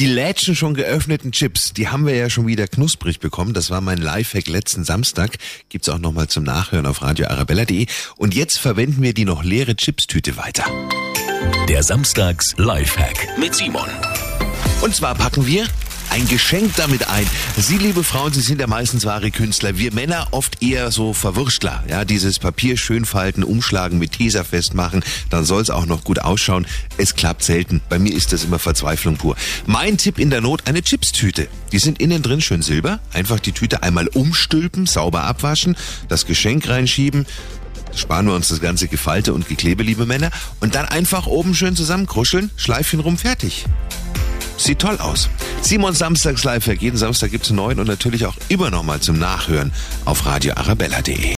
Die Lädchen schon geöffneten Chips, die haben wir ja schon wieder knusprig bekommen. Das war mein Lifehack letzten Samstag. Gibt's auch nochmal zum Nachhören auf radioarabella.de. Und jetzt verwenden wir die noch leere Chipstüte weiter. Der Samstags Lifehack mit Simon. Und zwar packen wir ein Geschenk damit ein. Sie, liebe Frauen, Sie sind ja meistens wahre Künstler. Wir Männer oft eher so Verwurstler. Ja, dieses Papier schön falten, umschlagen, mit Tesa festmachen, dann soll es auch noch gut ausschauen. Es klappt selten. Bei mir ist das immer Verzweiflung pur. Mein Tipp in der Not, eine Chipstüte. Die sind innen drin schön silber. Einfach die Tüte einmal umstülpen, sauber abwaschen, das Geschenk reinschieben, sparen wir uns das ganze Gefalte und Geklebe, liebe Männer. Und dann einfach oben schön zusammenkruscheln, Schleifchen rum, fertig. Sieht toll aus. Simon Samstags Live, jeden Samstag gibt's neuen und natürlich auch immer noch mal zum Nachhören auf radioarabella.de.